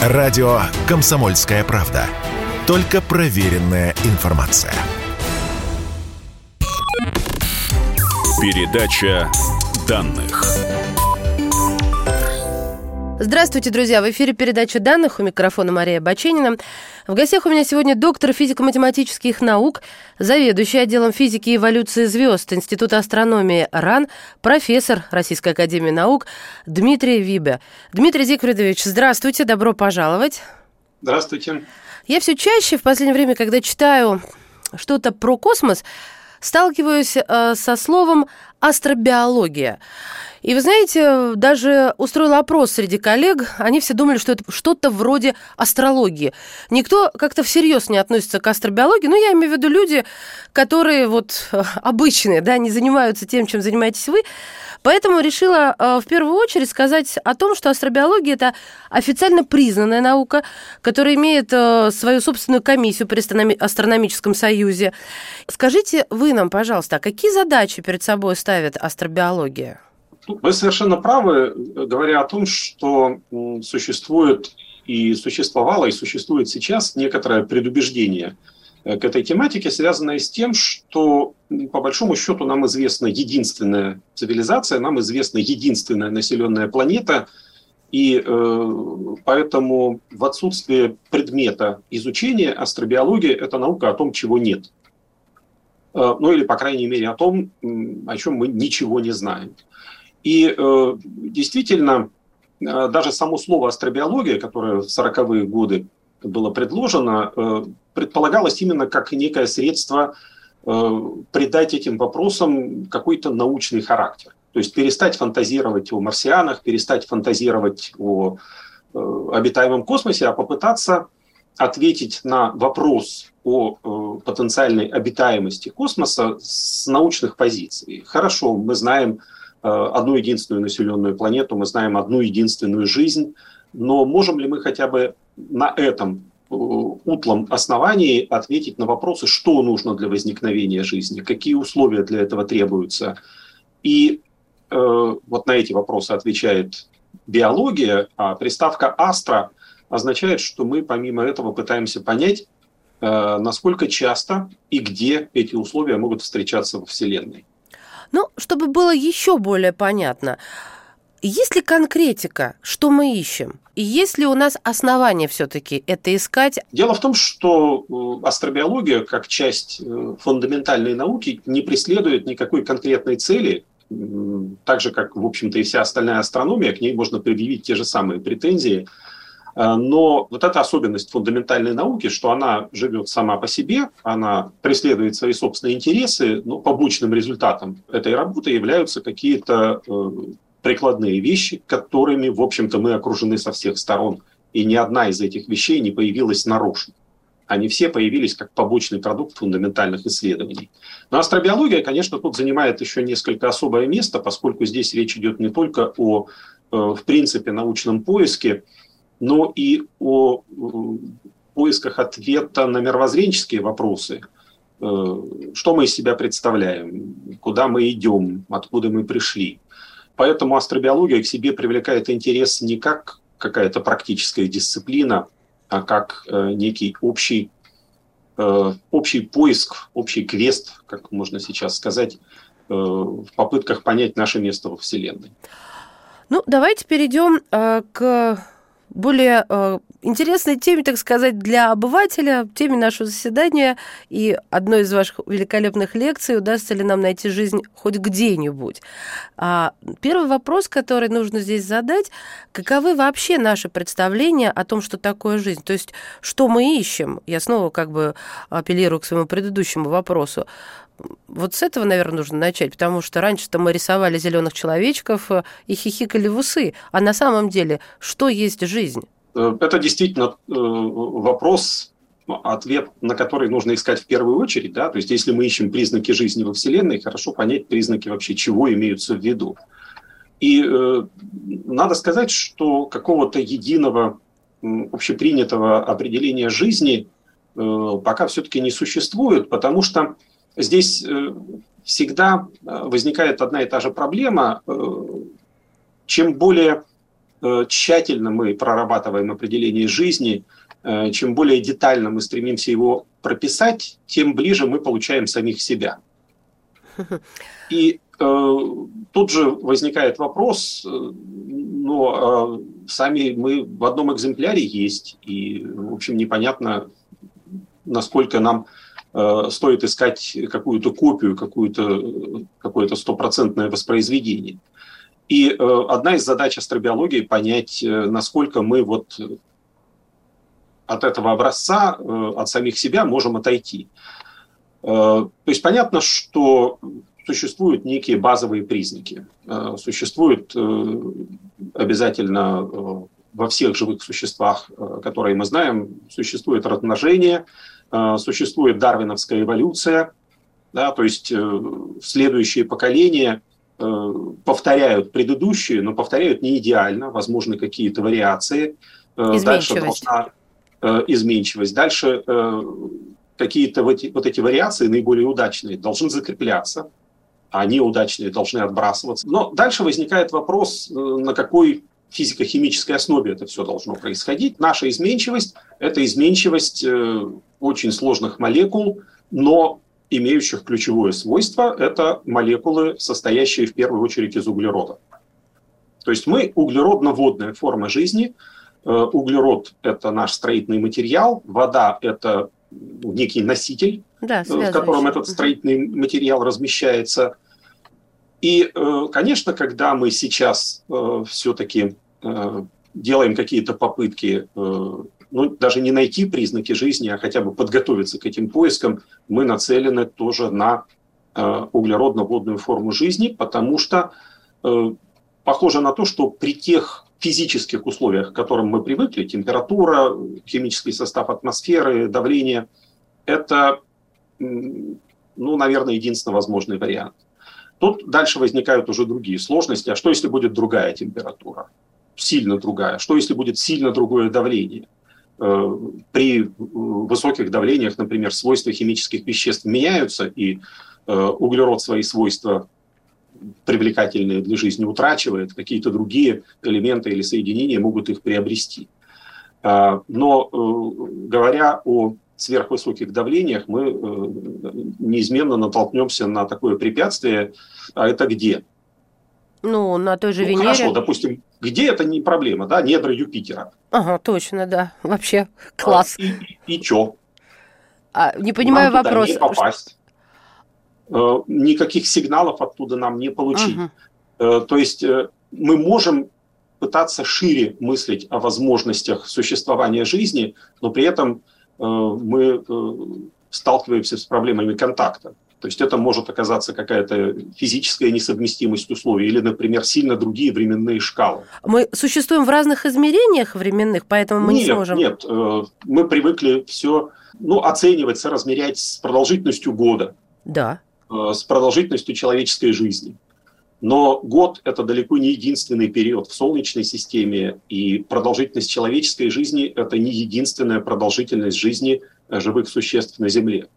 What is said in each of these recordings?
Радио «Комсомольская правда». Только проверенная информация. Передача данных. Здравствуйте, друзья! В эфире передача данных у микрофона Мария Баченина. В гостях у меня сегодня доктор физико-математических наук, заведующий отделом физики и эволюции звезд Института астрономии РАН, профессор Российской академии наук Дмитрий Вибе. Дмитрий Зигфридович, здравствуйте, добро пожаловать. Здравствуйте. Я все чаще в последнее время, когда читаю что-то про космос, сталкиваюсь э, со словом астробиология. И вы знаете, даже устроила опрос среди коллег, они все думали, что это что-то вроде астрологии. Никто как-то всерьез не относится к астробиологии, но я имею в виду люди, которые вот э, обычные, да, не занимаются тем, чем занимаетесь вы. Поэтому решила э, в первую очередь сказать о том, что астробиология – это официально признанная наука, которая имеет э, свою собственную комиссию при астрономическом союзе. Скажите вы нам, пожалуйста, а какие задачи перед собой ставит астробиология? Вы совершенно правы, говоря о том, что существует и существовало, и существует сейчас некоторое предубеждение э, к этой тематике, связанное с тем, что по большому счету нам известна единственная цивилизация, нам известна единственная населенная планета, и э, поэтому в отсутствие предмета изучения астробиология – это наука о том, чего нет. Э, ну или, по крайней мере, о том, о чем мы ничего не знаем. И э, действительно, э, даже само слово астробиология, которое в 40-е годы было предложено, э, предполагалось именно как некое средство э, придать этим вопросам какой-то научный характер. То есть перестать фантазировать о марсианах, перестать фантазировать о э, обитаемом космосе, а попытаться ответить на вопрос о э, потенциальной обитаемости космоса с научных позиций. Хорошо, мы знаем, одну единственную населенную планету, мы знаем одну единственную жизнь, но можем ли мы хотя бы на этом э, утлом основании ответить на вопросы, что нужно для возникновения жизни, какие условия для этого требуются. И э, вот на эти вопросы отвечает биология, а приставка «астро» означает, что мы помимо этого пытаемся понять, э, насколько часто и где эти условия могут встречаться во Вселенной. Ну, чтобы было еще более понятно, есть ли конкретика, что мы ищем? И есть ли у нас основания все-таки это искать? Дело в том, что э, астробиология, как часть э, фундаментальной науки, не преследует никакой конкретной цели, так же, как, в общем-то, и вся остальная астрономия, к ней можно предъявить те же самые претензии – но вот эта особенность фундаментальной науки, что она живет сама по себе, она преследует свои собственные интересы, но побочным результатом этой работы являются какие-то э, прикладные вещи, которыми, в общем-то, мы окружены со всех сторон. И ни одна из этих вещей не появилась нарочно. Они все появились как побочный продукт фундаментальных исследований. Но астробиология, конечно, тут занимает еще несколько особое место, поскольку здесь речь идет не только о, э, в принципе, научном поиске, но и о поисках ответа на мировоззренческие вопросы. Э, что мы из себя представляем, куда мы идем, откуда мы пришли. Поэтому астробиология к себе привлекает интерес не как какая-то практическая дисциплина, а как э, некий общий, э, общий поиск, общий квест, как можно сейчас сказать, в попытках понять наше место во Вселенной. Ну, давайте перейдем к более э, интересной теме, так сказать, для обывателя, теме нашего заседания и одной из ваших великолепных лекций, удастся ли нам найти жизнь хоть где-нибудь. А, первый вопрос, который нужно здесь задать, каковы вообще наши представления о том, что такое жизнь? То есть, что мы ищем? Я снова как бы апеллирую к своему предыдущему вопросу вот с этого, наверное, нужно начать, потому что раньше-то мы рисовали зеленых человечков э, и хихикали в усы. А на самом деле, что есть жизнь? Э, это действительно э, вопрос, ответ на который нужно искать в первую очередь. Да? То есть, если мы ищем признаки жизни во Вселенной, хорошо понять признаки вообще, чего имеются в виду. И э, надо сказать, что какого-то единого общепринятого определения жизни э, пока все-таки не существует, потому что здесь э, всегда э, возникает одна и та же проблема. Э, чем более тщательно мы прорабатываем определение жизни, чем более детально мы стремимся его прописать, тем ближе мы получаем самих себя. И э, тут же возникает вопрос, но э, сами мы в одном экземпляре есть, и, в общем, непонятно, насколько нам э, стоит искать какую-то копию, какую-то, какое-то стопроцентное воспроизведение. И э, одна из задач астробиологии понять, э, насколько мы вот от этого образца, э, от самих себя можем отойти. То есть понятно, что существуют некие базовые признаки. Существуют обязательно во всех живых существах, которые мы знаем, существует размножение, существует дарвиновская эволюция, да, то есть следующие поколения повторяют предыдущие, но повторяют не идеально, возможны какие-то вариации. Дальше должна Э, изменчивость. Дальше э, какие-то вот эти, вариации, наиболее удачные, должны закрепляться, а неудачные должны отбрасываться. Но дальше возникает вопрос, э, на какой физико-химической основе это все должно происходить. Наша изменчивость – это изменчивость очень сложных молекул, но имеющих ключевое свойство – это молекулы, состоящие в первую очередь из углерода. То есть мы углеродно-водная форма жизни – Э, углерод – это наш строительный материал, вода – это некий носитель, да, э, в котором этот строительный материал размещается. И, э, конечно, когда мы сейчас все-таки делаем какие-то попытки, ну, даже не найти признаки жизни, а хотя бы подготовиться к этим поискам, мы нацелены тоже на углеродно-водную форму жизни, потому что похоже на то, что при тех физических условиях, к которым мы привыкли, температура, химический состав атмосферы, давление, это, ну, наверное, единственно возможный вариант. Тут дальше возникают уже другие сложности. А что, если будет другая температура? Сильно другая. Что, если будет сильно другое давление? Э, при высоких давлениях, например, свойства химических веществ меняются, и э, углерод свои свойства привлекательные для жизни утрачивает, какие-то другие элементы или соединения могут их приобрести. А, но э, говоря о сверхвысоких давлениях, мы э, неизменно натолкнемся на такое препятствие. А это где? Ну, на той же ну, Венере. Хорошо, допустим, где это не проблема, да, недра Юпитера. Ага, точно, да, вообще класс. А, и, и, чё? А, не понимаю Нам вопрос. Не попасть. Э, никаких сигналов оттуда нам не получить. Uh-huh. То есть э, мы можем пытаться шире мыслить о возможностях существования жизни, но при этом мы сталкиваемся с проблемами контакта. То есть это может оказаться какая-то физическая несовместимость условий или, например, сильно другие временные шкалы. Мы существуем в разных измерениях временных, поэтому мы нет, не сможем... Нет, мы привыкли все ну, оценивать, соразмерять с продолжительностью года. Да. Э, с продолжительностью человеческой жизни. Но год – это далеко не единственный период в Солнечной системе, и продолжительность человеческой жизни – это не единственная продолжительность жизни э, живых существ на Земле.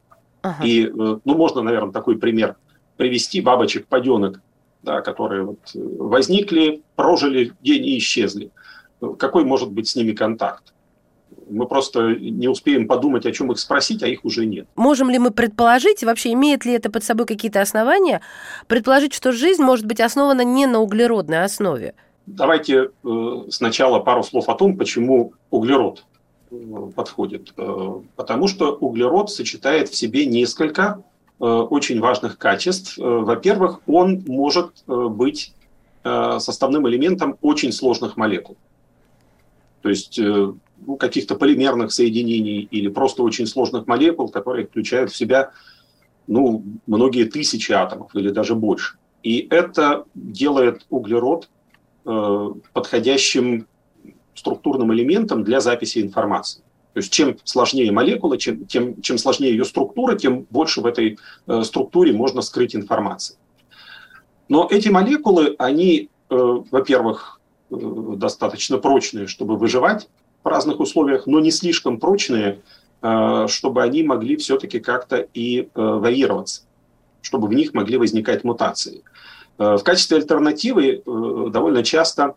Ага. И, э, ну, можно, наверное, такой пример привести бабочек-паденок, да, которые вот возникли, прожили день и исчезли. Какой может быть с ними контакт? мы просто не успеем подумать, о чем их спросить, а их уже нет. Можем ли мы предположить, вообще имеет ли это под собой какие-то основания, предположить, что жизнь может быть основана не на углеродной основе? Давайте э, сначала пару слов о том, почему углерод э, подходит. Э, потому что углерод сочетает в себе несколько очень важных качеств. Во-первых, он может быть составным элементом очень сложных молекул. То есть ну, каких-то полимерных соединений или просто очень сложных молекул, которые включают в себя ну, многие тысячи атомов или даже больше. И это делает углерод э, подходящим структурным элементом для записи информации. То есть чем сложнее молекула, чем, тем, чем сложнее ее структура, тем больше в этой э, структуре можно скрыть информации. Но эти молекулы, они, э, во-первых, э, достаточно прочные, чтобы выживать в разных условиях, но не слишком прочные, э, чтобы они могли все-таки как-то и э, варьироваться, чтобы в них могли возникать мутации. Э, в качестве альтернативы довольно часто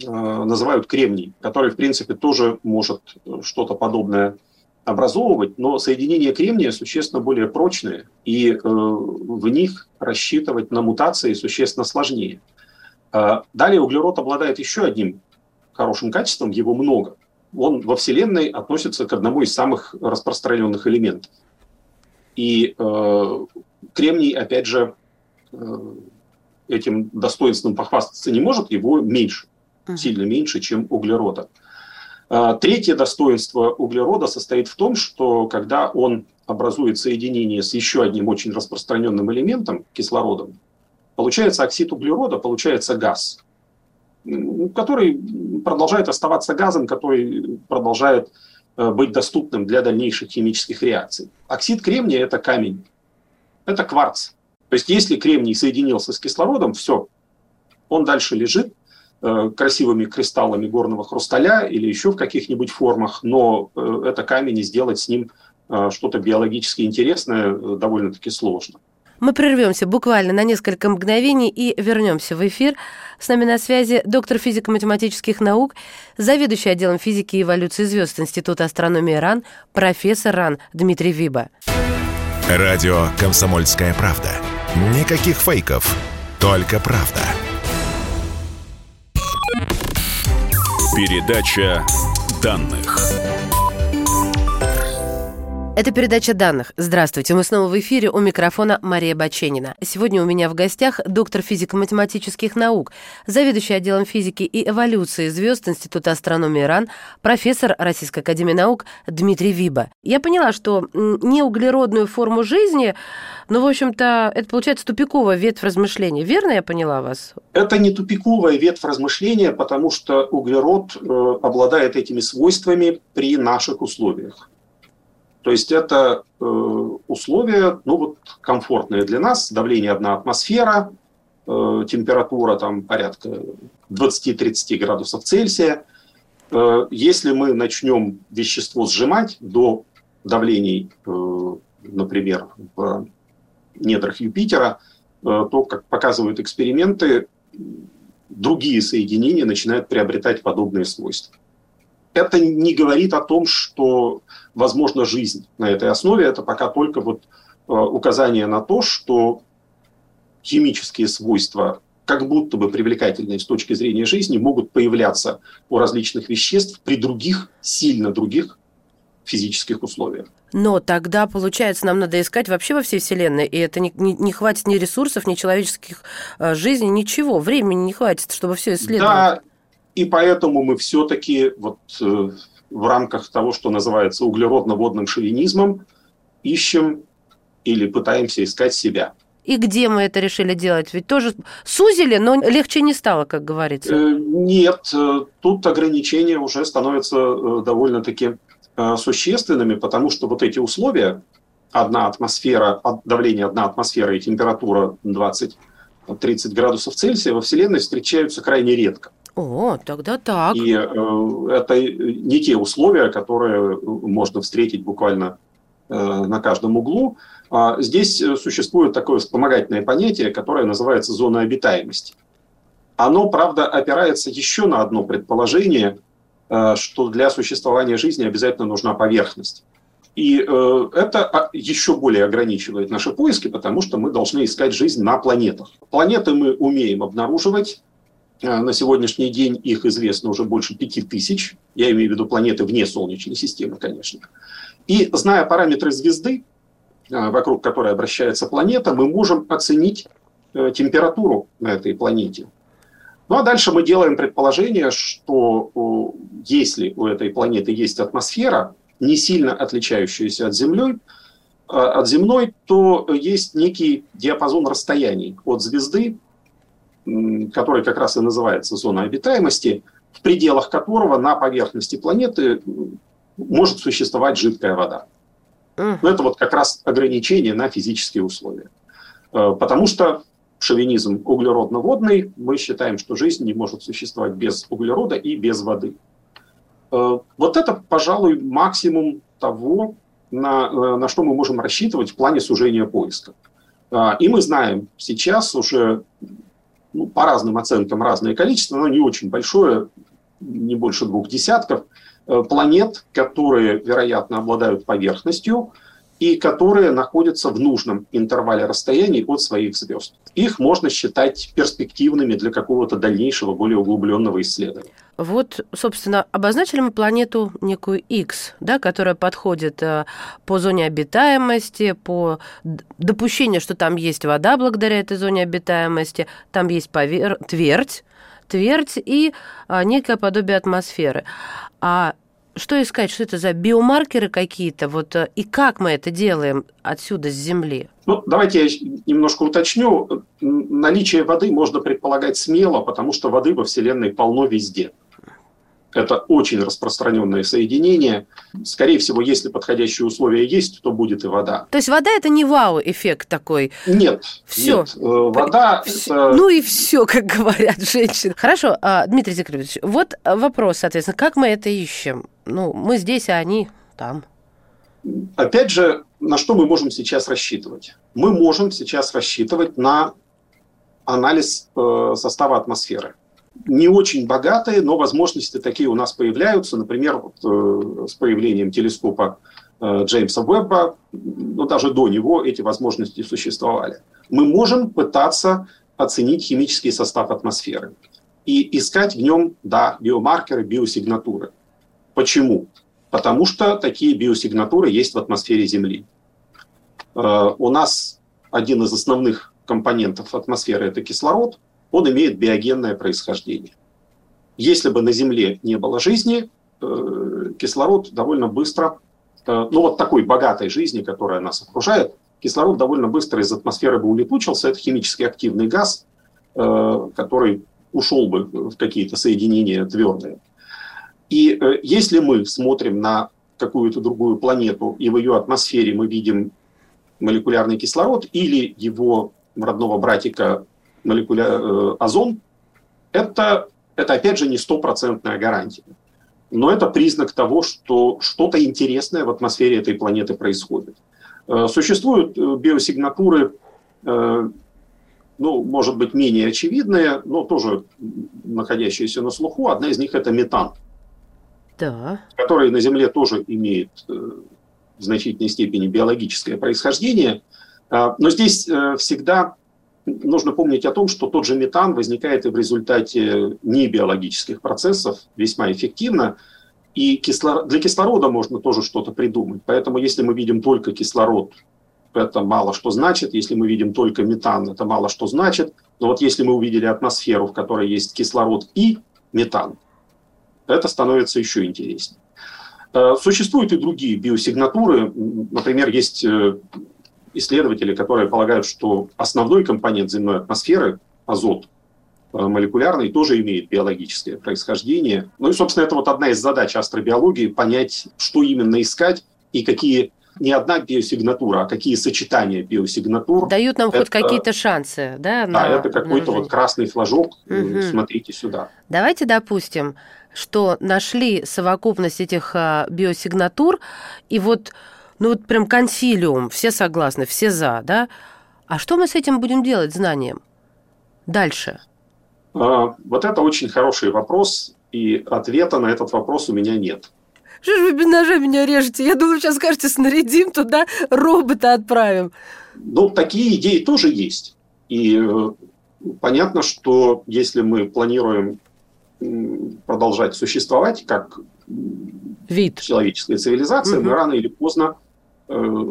называют кремний, который, в принципе, тоже может что-то подобное образовывать, но соединения кремния существенно более прочные, и э, в них рассчитывать на мутации существенно сложнее. Э, далее углерод обладает еще одним хорошим качеством, его много. Он во Вселенной относится к одному из самых распространенных элементов. И э, кремний, опять же, э, этим достоинством похвастаться не может, его меньше, сильно меньше, чем углерода. А, третье достоинство углерода состоит в том, что когда он образует соединение с еще одним очень распространенным элементом, кислородом, получается оксид углерода, получается газ, который продолжает оставаться газом, который продолжает э, быть доступным для дальнейших химических реакций. Оксид кремния – это камень, это кварц. То есть если кремний соединился с кислородом, все, он дальше лежит, красивыми кристаллами горного хрусталя или еще в каких-нибудь формах, но э, это камень и сделать с ним э, что-то биологически интересное довольно-таки сложно. Мы прервемся буквально на несколько мгновений и вернемся в эфир. С нами на связи доктор физико-математических наук, заведующий отделом физики и эволюции звезд Института астрономии РАН, профессор РАН Дмитрий Виба. Радио «Комсомольская правда». Никаких фейков, только правда. Передача данных. Это передача данных. Здравствуйте, мы снова в эфире. У микрофона Мария Баченина. Сегодня у меня в гостях доктор физико-математических наук, заведующий отделом физики и эволюции звезд Института астрономии РАН, профессор Российской академии наук Дмитрий Виба. Я поняла, что неуглеродную форму жизни, ну, в общем-то, это получается тупиковая ветвь размышления. Верно я поняла вас? Это не тупиковая ветвь размышления, потому что углерод э, обладает этими свойствами при наших условиях. То есть это э, условия, ну вот комфортные для нас, давление одна атмосфера, э, температура там порядка 20-30 градусов Цельсия. Э, если мы начнем вещество сжимать до давлений, например, в недрах Юпитера, то, как показывают эксперименты, другие соединения начинают приобретать подобные свойства это не говорит о том, что возможна жизнь на этой основе. Это пока только вот э, указание на то, что химические свойства, как будто бы привлекательные с точки зрения жизни, могут появляться у различных веществ при других, сильно других физических условиях. Но тогда, получается, нам надо искать вообще во всей Вселенной, и это не, не, не хватит ни ресурсов, ни человеческих э, жизней, ничего. Времени не хватит, чтобы все исследовать. Да, и поэтому мы все-таки вот э, в рамках того, что называется углеродно-водным шовинизмом, ищем или пытаемся искать себя. И где мы это решили делать? Ведь тоже сузили, но легче не стало, как говорится. Э, нет, э, тут ограничения уже становятся довольно-таки существенными, потому что вот эти условия, одна атмосфера, давление одна атмосфера и температура 20-30 градусов Цельсия во Вселенной встречаются крайне редко. О, тогда так. И э, это не те условия, которые можно встретить буквально э, на каждом углу. А здесь существует такое вспомогательное понятие, которое называется зона обитаемости. Оно, правда, опирается еще на одно предположение, э, что для существования жизни обязательно нужна поверхность. И э, это а, еще более ограничивает наши поиски, потому что мы должны искать жизнь на планетах. Планеты мы умеем обнаруживать, на сегодняшний день их известно уже больше пяти тысяч. Я имею в виду планеты вне Солнечной системы, конечно. И зная параметры звезды, э, вокруг которой обращается планета, мы можем оценить э, температуру на этой планете. Ну а дальше мы делаем предположение, что если у этой планеты есть атмосфера, не сильно отличающаяся от Земли, от земной, то есть некий диапазон расстояний от звезды который как раз и называется зона обитаемости, в пределах которого на поверхности планеты может существовать жидкая вода. Но это вот как раз ограничение на физические условия. Э, потому что шовинизм углеродно-водный, мы считаем, что жизнь не может существовать без углерода и без воды. Э, вот это, пожалуй, максимум того, на, э, на что мы можем рассчитывать в плане сужения поиска. И мы знаем сейчас уже ну, по разным оценкам разное количество, но не очень большое, не больше двух десятков, э, планет, которые, вероятно, обладают поверхностью, и которые находятся в нужном интервале расстояний от своих звезд. Их можно считать перспективными для какого-то дальнейшего, более углубленного исследования. Вот, собственно, обозначили мы планету некую X, да, которая подходит э, по зоне обитаемости, по допущению, что там есть вода благодаря этой зоне обитаемости, там есть повер... твердь, твердь и а, некое подобие атмосферы. А что искать, что это за биомаркеры какие-то, вот, э, и как мы это делаем отсюда, с Земли? Ну, давайте я немножко уточню. Наличие воды можно предполагать смело, потому что воды во Вселенной полно везде. Это очень распространенное соединение. Скорее всего, если подходящие условия есть, то будет и вода. То есть вода это не вау-эффект такой? Нет. Все. Нет. Э, вода это... Ну и все, как говорят женщины. Хорошо, а, Дмитрий Зикович, вот вопрос, соответственно, как мы это ищем? Ну, мы здесь, а они там. Опять же, на что мы можем сейчас рассчитывать? Мы можем сейчас рассчитывать на анализ э, состава атмосферы не очень богатые, но возможности такие у нас появляются. Например, вот, э, с появлением телескопа э, Джеймса Уэбба, но даже до него эти возможности существовали. Мы можем пытаться оценить химический состав атмосферы и искать в нем, да, биомаркеры, биосигнатуры. Почему? Потому что такие биосигнатуры есть в атмосфере Земли. Э, у нас один из основных компонентов атмосферы – это кислород – он имеет биогенное происхождение. Если бы на Земле не было жизни, э, кислород довольно быстро, э, ну вот такой богатой жизни, которая нас окружает, кислород довольно быстро из атмосферы бы улетучился. Это химически активный газ, э, который ушел бы в какие-то соединения твердые. И если мы смотрим на какую-то другую планету, и в ее атмосфере мы видим молекулярный кислород или его родного братика молекуля... Э, озон, это, это опять же не стопроцентная гарантия. Но это признак того, что что-то интересное в атмосфере этой планеты происходит. Э, существуют э, биосигнатуры, ну, может быть, менее очевидные, но тоже находящиеся на слуху. Одна из них – это метан, да. который на Земле тоже имеет в значительной степени биологическое происхождение. Но здесь всегда нужно помнить о том, что тот же метан возникает и в результате небиологических процессов весьма эффективно. И кислород, для кислорода можно тоже что-то придумать. Поэтому если мы видим только кислород, это мало что значит. Если мы видим только метан, это мало что значит. Но вот если мы увидели атмосферу, в которой есть кислород и метан, это становится еще интереснее. Э, существуют и другие биосигнатуры. Например, есть э, исследователи, которые полагают, что основной компонент земной атмосферы, азот, э, молекулярный, тоже имеет биологическое происхождение. Ну и, собственно, это вот одна из задач астробиологии – понять, что именно искать и какие не одна биосигнатура, а какие сочетания биосигнатур. Дают нам это, хоть какие-то шансы, да? Да, это какой-то вот красный флажок. Угу. Смотрите сюда. Давайте допустим, что нашли совокупность этих а, биосигнатур, и вот ну вот прям консилиум, все согласны, все за, да? А что мы с этим будем делать, знанием? Дальше. А, вот это очень хороший вопрос, и ответа на этот вопрос у меня нет. Что же вы без ножа меня режете? Я думаю, сейчас скажете, снарядим туда, робота отправим. Ну, такие идеи тоже есть. И э, понятно, что если мы планируем продолжать существовать как Вид. человеческая цивилизация, угу. мы рано или поздно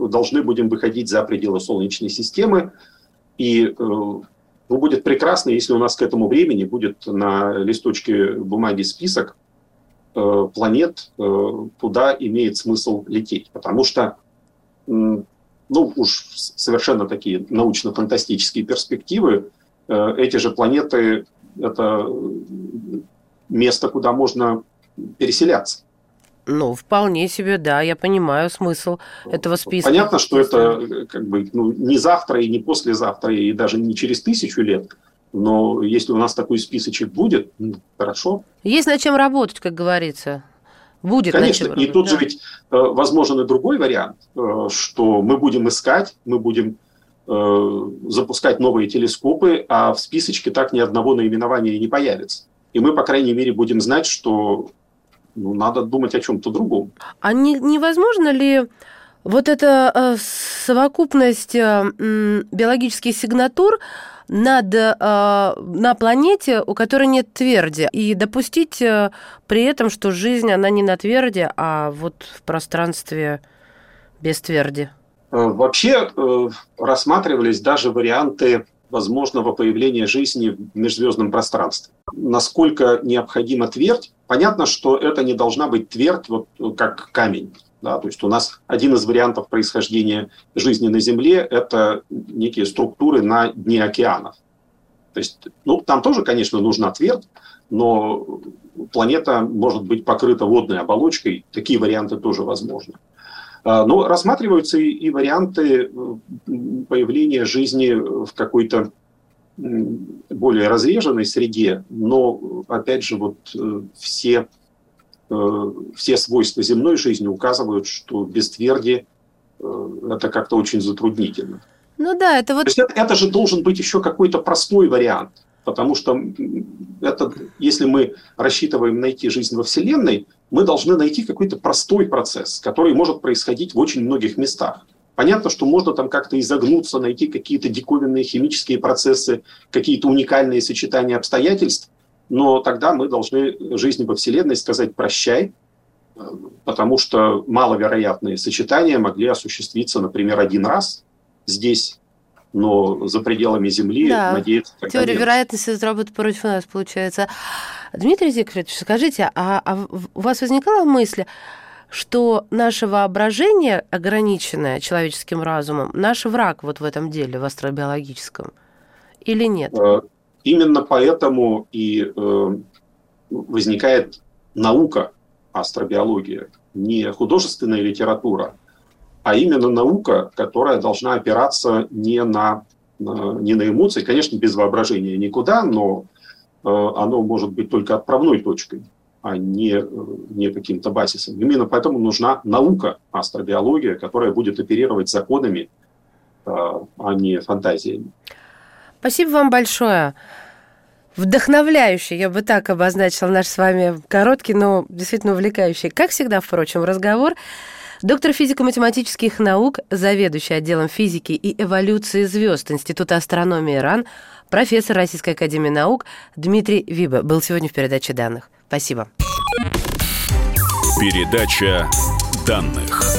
должны будем выходить за пределы Солнечной системы. И э, ну, будет прекрасно, если у нас к этому времени будет на листочке бумаги список э, планет, куда имеет смысл лететь. Потому что, ну, уж совершенно такие научно-фантастические перспективы, эти же планеты – это место, куда можно переселяться. Ну, вполне себе, да, я понимаю смысл этого списка. Понятно, что это э, как бы ну, не завтра и не послезавтра, и даже не через тысячу лет. Но если у нас такой списочек будет, ну, хорошо. Есть над чем работать, как говорится. Будет Конечно, над чем и тут да. же ведь э, возможен и другой вариант, э, что мы будем искать, мы будем запускать новые телескопы, а в списочке так ни одного наименования не появится. И мы, по крайней мере, будем знать, что ну, надо думать о чем-то другом. А не, невозможно ли вот эта э, совокупность э, биологических сигнатур над, э, на планете, у которой нет тверди, и допустить при этом, что жизнь, она не на тверди, а вот в пространстве без тверди? Вообще рассматривались даже варианты возможного появления жизни в межзвездном пространстве. Насколько необходима твердь? Понятно, что это не должна быть твердь, вот как камень. Да, то есть у нас один из вариантов происхождения жизни на Земле – это некие структуры на дне океанов. То есть, ну, там тоже, конечно, нужна твердь, но планета может быть покрыта водной оболочкой. Такие варианты тоже возможны. А, но рассматриваются и, и варианты появления жизни в какой-то более разреженной среде, но, опять же, вот э, все Э, все свойства земной жизни указывают, что без тверди э, это как-то очень затруднительно. Ну да, это вот... То есть это, это же должен быть еще какой-то простой вариант, потому что это, если мы рассчитываем найти жизнь во Вселенной, мы должны найти какой-то простой процесс, который может происходить в очень многих местах. Понятно, что можно там как-то изогнуться, найти какие-то диковинные химические процессы, какие-то уникальные сочетания обстоятельств, но тогда мы должны жизни во Вселенной сказать «прощай», потому что маловероятные сочетания могли осуществиться, например, один раз здесь, но за пределами Земли да. надеяться Теория нет. вероятности работает против нас, получается. Дмитрий Зикович, скажите, а, а у вас возникала мысль, что наше воображение, ограниченное человеческим разумом, наш враг вот в этом деле, в астробиологическом, или нет? Э, Именно поэтому и э, возникает наука, астробиология, не художественная литература, а именно наука, которая должна опираться не на, не на эмоции, конечно, без воображения никуда, но э, оно может быть только отправной точкой, а не, не каким-то базисом. Именно поэтому нужна наука, астробиология, которая будет оперировать законами, э, а не фантазиями. Спасибо вам большое. Вдохновляющий, я бы так обозначила наш с вами короткий, но действительно увлекающий, как всегда, впрочем, разговор. Доктор физико-математических наук, заведующий отделом физики и эволюции звезд Института астрономии РАН, профессор Российской академии наук Дмитрий Виба был сегодня в передаче данных. Спасибо. Передача данных.